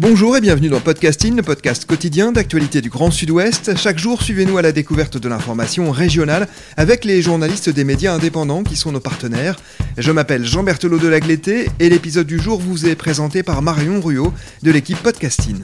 Bonjour et bienvenue dans Podcasting, le podcast quotidien d'actualité du Grand Sud-Ouest. Chaque jour, suivez-nous à la découverte de l'information régionale avec les journalistes des médias indépendants qui sont nos partenaires. Je m'appelle Jean Berthelot de Lagleté et l'épisode du jour vous est présenté par Marion Ruot de l'équipe Podcasting.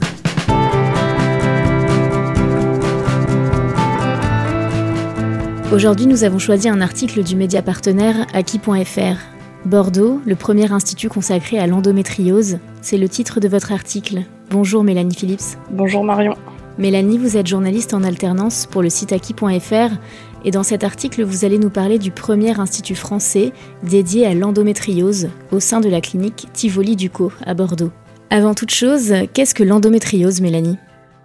Aujourd'hui, nous avons choisi un article du média partenaire Aki.fr. Bordeaux, le premier institut consacré à l'endométriose, c'est le titre de votre article. Bonjour Mélanie Phillips. Bonjour Marion. Mélanie, vous êtes journaliste en alternance pour le site Aki.fr et dans cet article, vous allez nous parler du premier institut français dédié à l'endométriose au sein de la clinique Tivoli Ducos à Bordeaux. Avant toute chose, qu'est-ce que l'endométriose, Mélanie?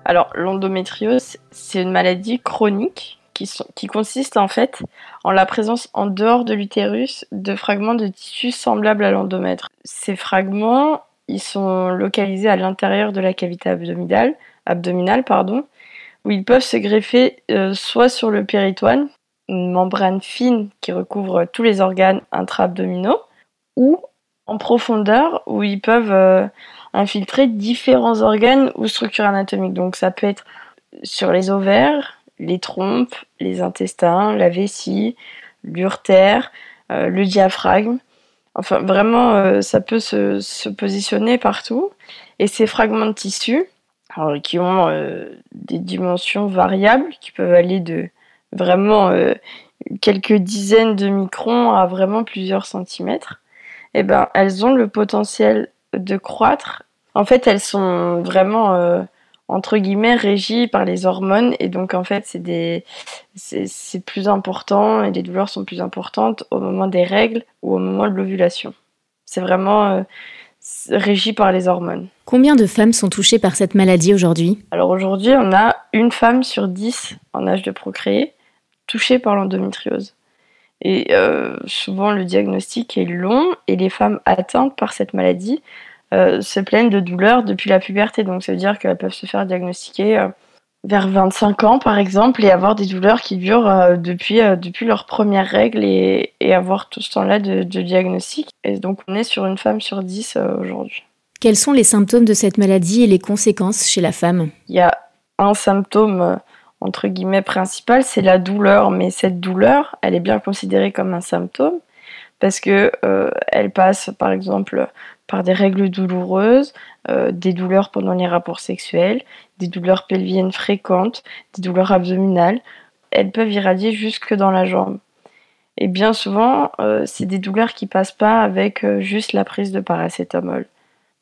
Alors, l'endométriose, c'est une maladie chronique qui, consiste en fait en la présence en dehors de l'utérus de fragments de tissu semblables à l'endomètre. Ces fragments, ils sont localisés à l'intérieur de la cavité abdominale, abdominale pardon, où ils peuvent se greffer euh, soit sur le péritoine, une membrane fine qui recouvre tous les organes intra-abdominaux, ou en profondeur où ils peuvent euh, infiltrer différents organes ou structures anatomiques. Donc ça peut être sur les ovaires, les trompes, les intestins, la vessie, l'urtère, euh, le diaphragme. Enfin, vraiment, euh, ça peut se, positionner partout. Et ces fragments de tissu, qui ont euh, des dimensions variables, qui peuvent aller de vraiment quelques dizaines de microns à vraiment plusieurs centimètres, eh ben, elles ont le potentiel de croître. En fait, elles sont vraiment entre guillemets régies par les hormones et donc en fait c'est des c'est plus important et les douleurs sont plus importantes au moment des règles ou au moment de l'ovulation. C'est vraiment euh, c'est régi par les hormones. Combien de femmes sont touchées par cette maladie aujourd'hui? Alors aujourd'hui, on a une femme sur dix en âge de procréer touchée par l'endométriose. Et euh, souvent, le diagnostic est long et les femmes atteintes par cette maladie se plaignent de douleurs depuis la puberté. Donc, ça veut dire qu'elles peuvent se faire diagnostiquer euh, vers 25 ans, par exemple, et avoir des douleurs qui durent euh, depuis, euh, depuis leur première règle et, et avoir tout ce temps-là de, de diagnostic. Et donc, on est sur une femme sur 10 euh, aujourd'hui. Quels sont les symptômes de cette maladie et les conséquences chez la femme? Il y a un symptôme euh, entre guillemets principal, c'est la douleur. Mais cette douleur, elle est bien considérée comme un symptôme parce que euh, elle passe, par exemple, par des règles douloureuses, euh, des douleurs pendant les rapports sexuels, des douleurs pelviennes fréquentes, des douleurs abdominales. Elles peuvent irradier jusque dans la jambe. Et bien souvent, euh, c'est des douleurs qui passent pas avec euh, juste la prise de paracétamol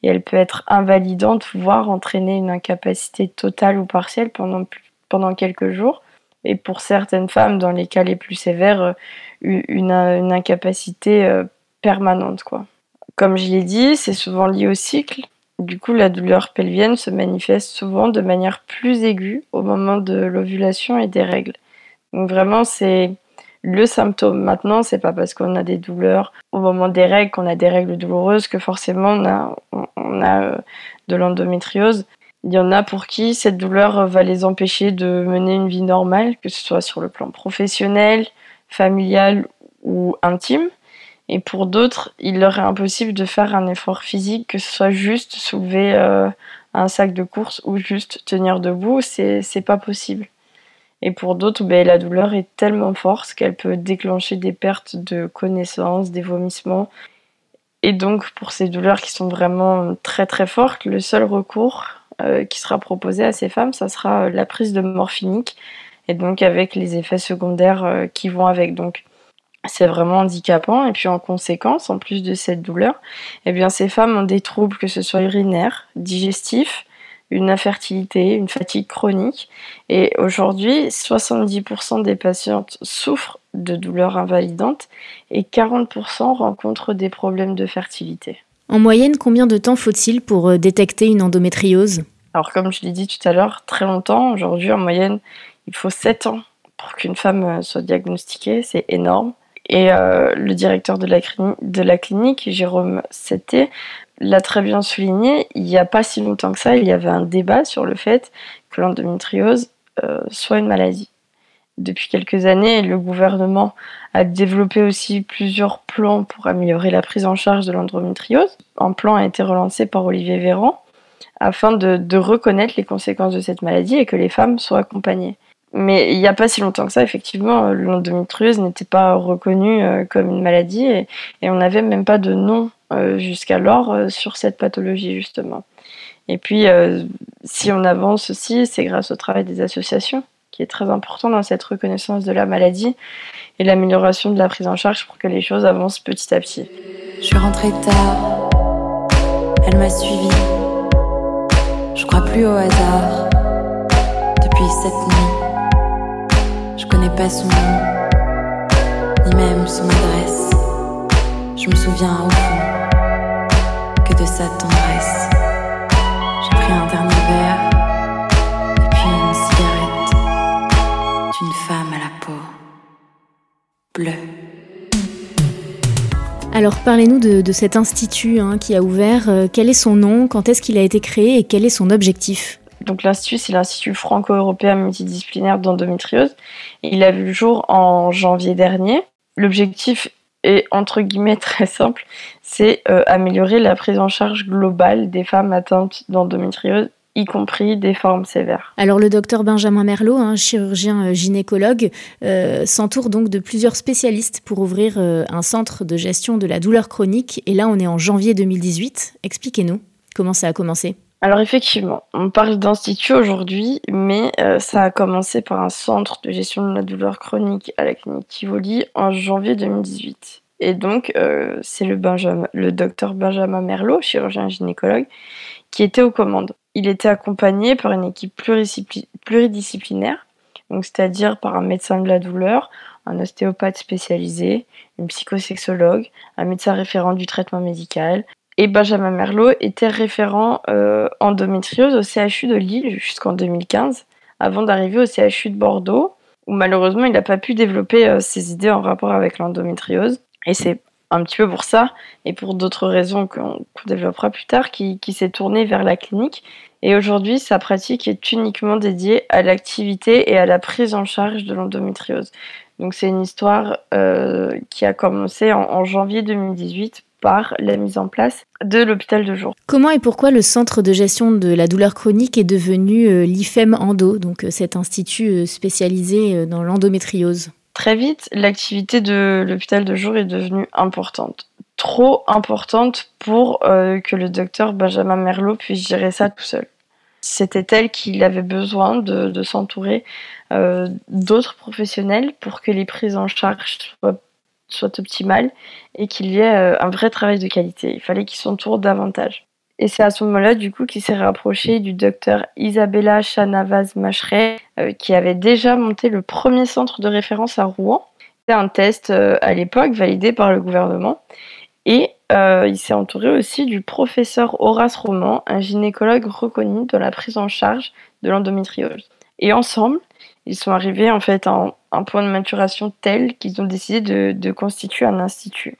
et elle peut être invalidante, voire entraîner une incapacité totale ou partielle pendant, pendant quelques jours. Et pour certaines femmes, dans les cas les plus sévères, une, une incapacité permanente. Quoi. Comme je l'ai dit, c'est souvent lié au cycle. Du coup, la douleur pelvienne se manifeste souvent de manière plus aiguë au moment de l'ovulation et des règles. Donc vraiment, c'est le symptôme. Maintenant, c'est pas parce qu'on a des douleurs au moment des règles, qu'on a des règles douloureuses, que forcément on a, on, a euh, de l'endométriose. Il y en a pour qui cette douleur va les empêcher de mener une vie normale, que ce soit sur le plan professionnel, familial ou intime. Et pour d'autres, il leur est impossible de faire un effort physique, que ce soit juste soulever euh, un sac de course ou juste tenir debout, c'est pas possible. Et pour d'autres, ben, la douleur est tellement forte qu'elle peut déclencher des pertes de connaissance, des vomissements. Et donc, pour ces douleurs qui sont vraiment très très fortes, le seul recours euh, qui sera proposé à ces femmes, ça sera euh, la prise de morphinique, et donc avec les effets secondaires qui vont avec. Donc, c'est vraiment handicapant. Et puis en conséquence, en plus de cette douleur, eh bien, ces femmes ont des troubles, que ce soit urinaires, digestifs, une infertilité, une fatigue chronique. Et aujourd'hui, 70% des patientes souffrent de douleurs invalidantes et 40% rencontrent des problèmes de fertilité. En moyenne, combien de temps faut-il pour détecter une endométriose? Alors comme je l'ai dit tout à l'heure, très longtemps. Aujourd'hui, en moyenne, il faut 7 ans pour qu'une femme soit diagnostiquée. C'est énorme. Et euh, le directeur de la, clinique, Jérôme Setté, l'a très bien souligné. Il n'y a pas si longtemps que ça, il y avait un débat sur le fait que l'endométriose euh, soit une maladie. Depuis quelques années, le gouvernement a développé aussi plusieurs plans pour améliorer la prise en charge de l'endométriose. Un plan a été relancé par Olivier Véran afin de reconnaître les conséquences de cette maladie et que les femmes soient accompagnées. Mais il n'y a pas si longtemps que ça, effectivement, l'endométriose n'était pas reconnue euh, comme une maladie et, on n'avait même pas de nom euh, jusqu'alors euh, sur cette pathologie, justement. Et puis, si on avance aussi, c'est grâce au travail des associations, qui est très important dans cette reconnaissance de la maladie et l'amélioration de la prise en charge pour que les choses avancent petit à petit. Je suis rentrée tard, elle m'a suivi. Je crois plus au hasard depuis cette nuit connais pas son nom, ni même son adresse. Je me souviens au fond que de sa tendresse. J'ai pris un dernier verre et puis une cigarette d'une femme à la peau bleue. Alors parlez-nous de, cet institut hein, qui a ouvert. Euh, quel est son nom? Quand est-ce qu'il a été créé? Et quel est son objectif? Donc l'Institut, c'est l'Institut franco-européen multidisciplinaire d'endométriose. Il a vu le jour en janvier dernier. L'objectif est entre guillemets très simple, c'est euh, améliorer la prise en charge globale des femmes atteintes d'endométriose y compris des formes sévères. Alors le docteur Benjamin Merlot, un chirurgien euh, gynécologue, euh, s'entoure donc de plusieurs spécialistes pour ouvrir un centre de gestion de la douleur chronique. Et là, on est en janvier 2018. Expliquez-nous comment ça a commencé. Alors effectivement, on parle d'institut aujourd'hui, mais euh, ça a commencé par un centre de gestion de la douleur chronique à la clinique Tivoli en janvier 2018. Et donc, euh, c'est le, docteur Benjamin Merlot, chirurgien gynécologue, qui était aux commandes. Il était accompagné par une équipe pluridisciplinaire, c'est-à-dire par un médecin de la douleur, un ostéopathe spécialisé, une psychosexologue, un médecin référent du traitement médical, et Benjamin Merlot était référent euh, endométriose au CHU de Lille jusqu'en 2015, avant d'arriver au CHU de Bordeaux, où malheureusement il n'a pas pu développer euh, ses idées en rapport avec l'endométriose. Et c'est un petit peu pour ça, et pour d'autres raisons qu'on développera plus tard, qui, s'est tourné vers la clinique. Et aujourd'hui, sa pratique est uniquement dédiée à l'activité et à la prise en charge de l'endométriose. Donc c'est une histoire euh, qui a commencé en, en janvier 2018 par la mise en place de l'hôpital de jour. Comment et pourquoi le centre de gestion de la douleur chronique est devenu euh, l'IFEM Endo, donc euh, cet institut euh, spécialisé dans l'endométriose? Très vite, l'activité de l'hôpital de jour est devenue importante. Trop importante pour que le docteur Benjamin Merlot puisse gérer ça tout seul. C'était elle qu'il avait besoin de, s'entourer d'autres professionnels pour que les prises en charge soient soit optimale et qu'il y ait euh, un vrai travail de qualité. Il fallait qu'il s'entoure davantage. Et c'est à ce moment-là, du coup, qu'il s'est rapproché du docteur Isabella Chanavaz Macheret, euh, qui avait déjà monté le premier centre de référence à Rouen. C'était un test euh, à l'époque validé par le gouvernement. Et il s'est entouré aussi du professeur Horace Roman, un gynécologue reconnu dans la prise en charge de l'endométriose. Et ensemble, ils sont arrivés en fait à un, point de maturation tel qu'ils ont décidé de, constituer un institut.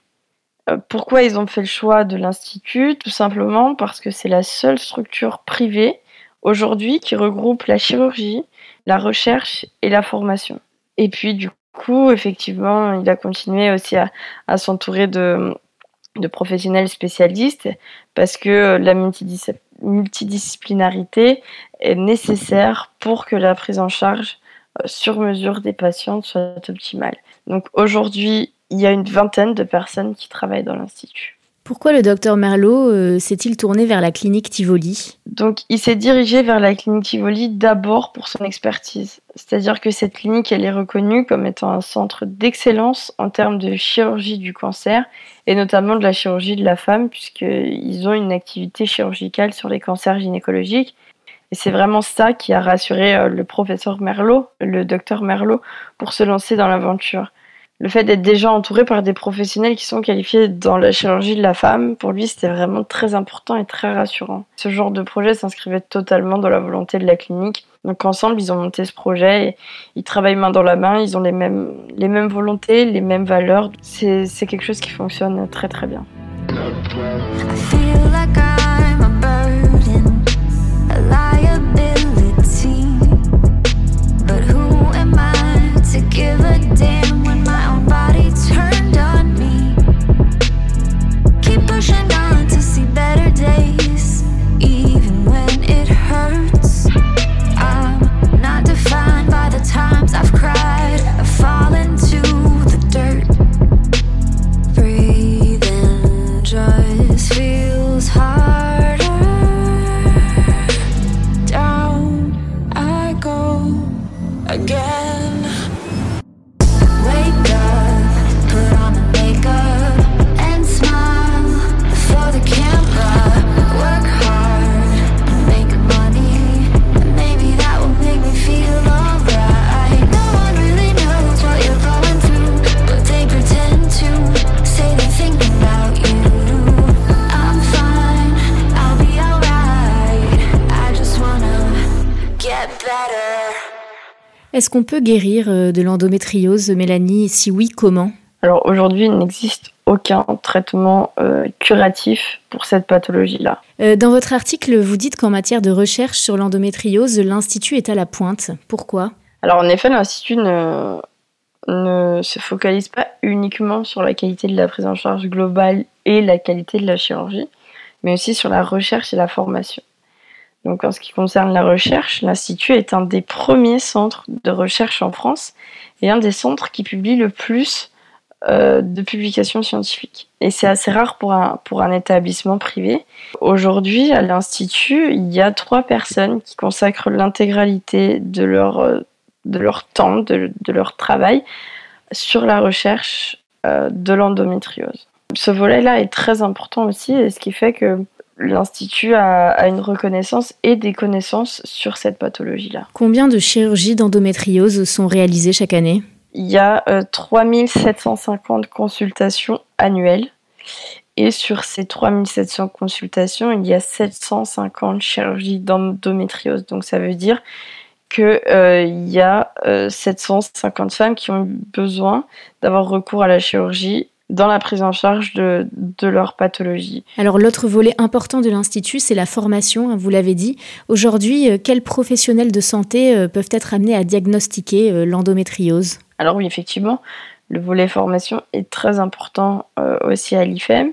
Euh, pourquoi ils ont fait le choix de l'institut? Tout simplement parce que c'est la seule structure privée aujourd'hui qui regroupe la chirurgie, la recherche et la formation. Et puis du coup, effectivement, il a continué aussi à, s'entourer de, professionnels spécialistes parce que la multidisciplinarité est nécessaire pour que la prise en charge sur mesure des patientes soit optimale. Donc aujourd'hui, il y a une vingtaine de personnes qui travaillent dans l'Institut. Pourquoi le docteur Merlot euh, s'est-il tourné vers la clinique Tivoli? Donc, il s'est dirigé vers la clinique Tivoli d'abord pour son expertise. C'est-à-dire que cette clinique, elle est reconnue comme étant un centre d'excellence en termes de chirurgie du cancer et notamment de la chirurgie de la femme, puisqu'ils ont une activité chirurgicale sur les cancers gynécologiques et c'est vraiment ça qui a rassuré euh, le professeur Merlot, le docteur Merlot, pour se lancer dans l'aventure. le fait d'être déjà entouré par des professionnels qui sont qualifiés dans la chirurgie de la femme, pour lui, c'était vraiment très important et très rassurant. Ce genre de projet s'inscrivait totalement dans la volonté de la clinique. Donc ensemble, ils ont monté ce projet et ils travaillent main dans la main, ils ont les mêmes, les mêmes volontés, les mêmes valeurs. C'est quelque chose qui fonctionne très très bien. Est-ce qu'on peut guérir euh, de l'endométriose, Mélanie? Si oui, comment? Alors aujourd'hui, il n'existe aucun traitement euh, curatif pour cette pathologie-là. Euh, dans votre article, vous dites qu'en matière de recherche sur l'endométriose, l'Institut est à la pointe. Pourquoi? Alors en effet, l'Institut ne, ne se focalise pas uniquement sur la qualité de la prise en charge globale et la qualité de la chirurgie, mais aussi sur la recherche et la formation. Donc en ce qui concerne la recherche, l'Institut est un des premiers centres de recherche en France et un des centres qui publie le plus euh, de publications scientifiques. Et c'est assez rare pour un, pour un établissement privé. Aujourd'hui, à l'Institut, il y a trois personnes qui consacrent l'intégralité de leur, euh, de leur temps, de, de, leur travail sur la recherche euh, de l'endométriose. Ce volet-là est très important aussi, et ce qui fait que l'Institut a, une reconnaissance et des connaissances sur cette pathologie-là. Combien de chirurgies d'endométriose sont réalisées chaque année? Il y a 3750 euh, consultations annuelles. Et sur ces 3700 consultations, il y a 750 chirurgies d'endométriose. Donc ça veut dire qu'il euh, y a 750 euh, femmes qui ont besoin d'avoir recours à la chirurgie dans la prise en charge de, leur pathologie. Alors l'autre volet important de l'Institut, c'est la formation, hein, vous l'avez dit. Aujourd'hui, euh, quels professionnels de santé euh, peuvent être amenés à diagnostiquer euh, l'endométriose? Alors oui, effectivement, le volet formation est très important aussi à l'IFEM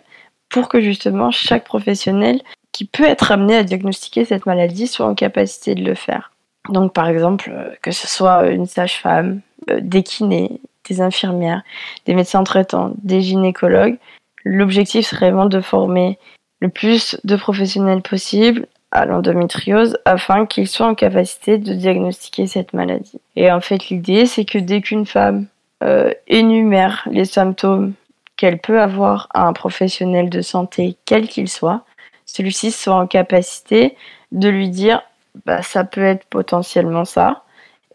pour que justement chaque professionnel qui peut être amené à diagnostiquer cette maladie soit en capacité de le faire. Donc par exemple, que ce soit une sage-femme, des kinés, des infirmières, des médecins traitants, des gynécologues. L'objectif serait vraiment de former le plus de professionnels possible à l'endométriose afin qu'ils soient en capacité de diagnostiquer cette maladie. Et en fait, l'idée, c'est que dès qu'une femme euh, énumère les symptômes qu'elle peut avoir à un professionnel de santé, quel qu'il soit, celui-ci soit en capacité de lui dire bah, ça peut être potentiellement ça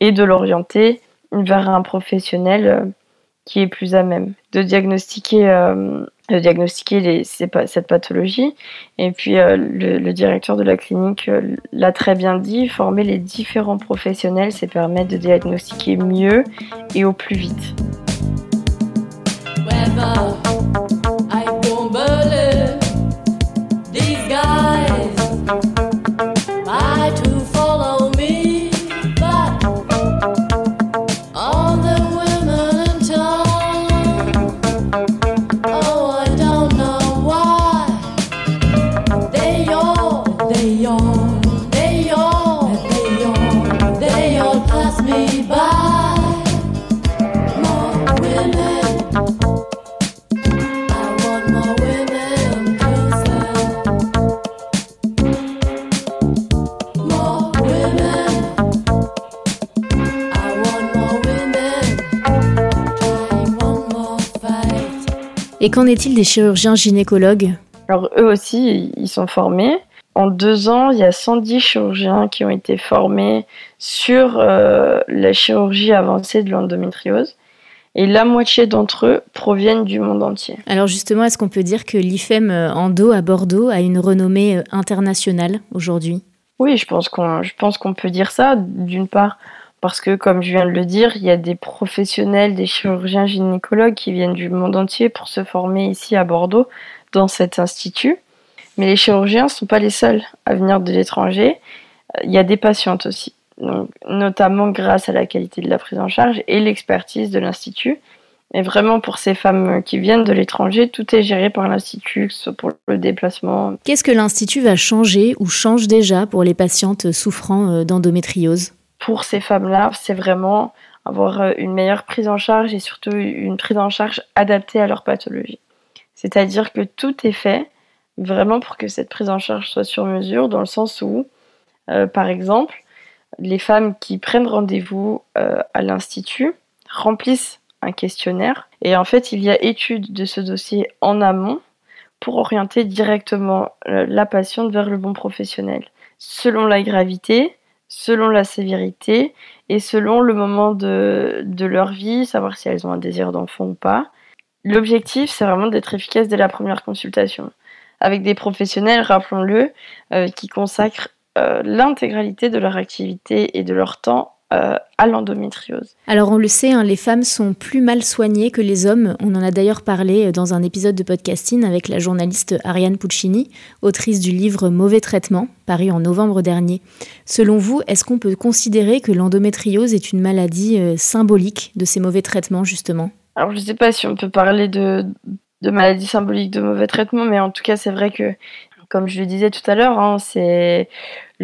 et de l'orienter vers un professionnel euh, qui est plus à même de diagnostiquer, euh, de diagnostiquer cette pathologie. Et puis euh, le, directeur de la clinique l'a très bien dit, former les différents professionnels, c'est permettre de diagnostiquer mieux et au plus vite. Qu'en est-il des chirurgiens gynécologues Alors eux aussi, ils sont formés. En deux ans, il y a 110 chirurgiens qui ont été formés sur euh, la chirurgie avancée de l'endométriose. et la moitié d'entre eux proviennent du monde entier. Alors justement, est-ce qu'on peut dire que l'IFEM Endo à Bordeaux a une renommée internationale aujourd'hui? Oui, je pense qu'on je pense qu'on peut dire ça d'une part parce que comme je viens de le dire, il y a des professionnels, des chirurgiens gynécologues qui viennent du monde entier pour se former ici à Bordeaux dans cet institut. Mais les chirurgiens ne sont pas les seuls à venir de l'étranger. Il y a des patientes aussi notamment grâce à la qualité de la prise en charge et l'expertise de l'Institut. Et vraiment, pour ces femmes qui viennent de l'étranger, tout est géré par l'Institut, que ce soit pour le déplacement. Qu'est-ce que l'Institut va changer ou change déjà pour les patientes souffrant euh, d'endométriose? Pour ces femmes-là, c'est vraiment avoir euh, une meilleure prise en charge et surtout une prise en charge adaptée à leur pathologie. C'est-à-dire que tout est fait vraiment pour que cette prise en charge soit sur mesure, dans le sens où, euh, par exemple, les femmes qui prennent rendez-vous euh, à l'Institut remplissent un questionnaire et en fait il y a étude de ce dossier en amont pour orienter directement la patiente vers le bon professionnel, selon la gravité, selon la sévérité et selon le moment de, leur vie, savoir si elles ont un désir d'enfant ou pas. L'objectif, c'est vraiment d'être efficace dès la première consultation, avec des professionnels, rappelons-le, euh, qui consacrent euh, l'intégralité de leur activité et de leur temps euh, à l'endométriose. Alors on le sait, hein, les femmes sont plus mal soignées que les hommes. On en a d'ailleurs parlé euh, dans un épisode de podcasting avec la journaliste Ariane Puccini, autrice du livre Mauvais traitement, paru en novembre dernier. Selon vous, est-ce qu'on peut considérer que l'endométriose est une maladie symbolique de ces mauvais traitements justement? Alors je ne sais pas si on peut parler de, de maladie symbolique de mauvais traitement, mais en tout cas c'est vrai que comme je le disais tout à l'heure, hein, c'est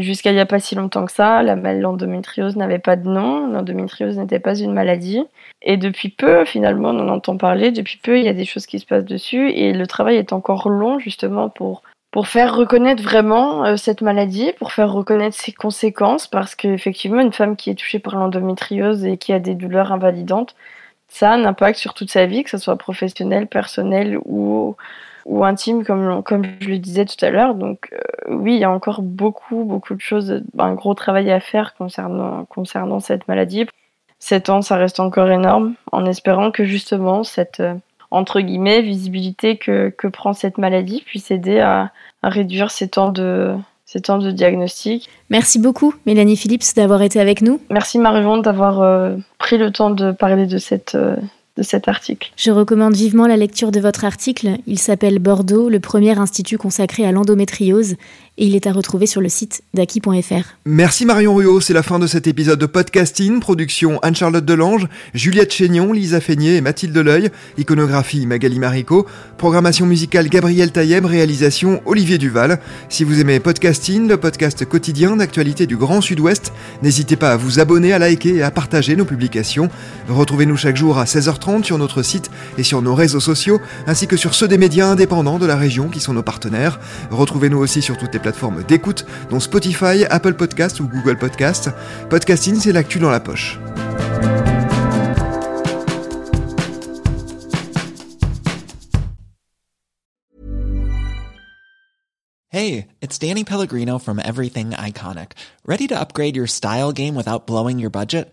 jusqu'à il n'y a pas si longtemps que ça, la l'endométriose n'avait pas de nom, l'endométriose n'était pas une maladie. Et depuis peu, finalement, on en entend parler, depuis peu, il y a des choses qui se passent dessus, et le travail est encore long, justement, pour, pour faire reconnaître vraiment euh, cette maladie, pour faire reconnaître ses conséquences, parce qu'effectivement, une femme qui est touchée par l'endométriose et qui a des douleurs invalidantes, ça a un impact sur toute sa vie, que ce soit professionnelle, personnelle ou ou intime, comme, comme je le disais tout à l'heure. Donc euh, oui, il y a encore beaucoup, beaucoup de choses, un gros travail à faire concernant, concernant cette maladie. Sept ans, ça reste encore énorme, en espérant que justement cette, euh, entre guillemets, visibilité que, que prend cette maladie puisse aider à, à réduire ces temps de, ces temps de diagnostic. Merci beaucoup, Mélanie Phillips, d'avoir été avec nous. Merci, Marion, d'avoir euh, pris le temps de parler de cette, cet article. Je recommande vivement la lecture de votre article. Il s'appelle Bordeaux, le premier institut consacré à l'endométriose et il est à retrouver sur le site d'Aki.fr. Merci Marion Ruot, c'est la fin de cet épisode de podcasting, production Anne-Charlotte Delange, Juliette Chénion, Lisa Feignet et Mathilde Leuil, iconographie Magali Marico, programmation musicale Gabriel Taïeb, réalisation Olivier Duval. Si vous aimez podcasting, le podcast quotidien d'actualité du Grand Sud-Ouest, n'hésitez pas à vous abonner, à liker et à partager nos publications. Retrouvez-nous chaque jour à 16h30 sur notre site et sur nos réseaux sociaux, ainsi que sur ceux des médias indépendants de la région qui sont nos partenaires. Retrouvez-nous aussi sur toutes les plateformes d'écoute, dont Spotify, Apple Podcast ou Google Podcast. Podcasting, c'est l'actu dans la poche. Hey, it's Danny Pellegrino from Everything Iconic. Ready to upgrade your style game without blowing your budget?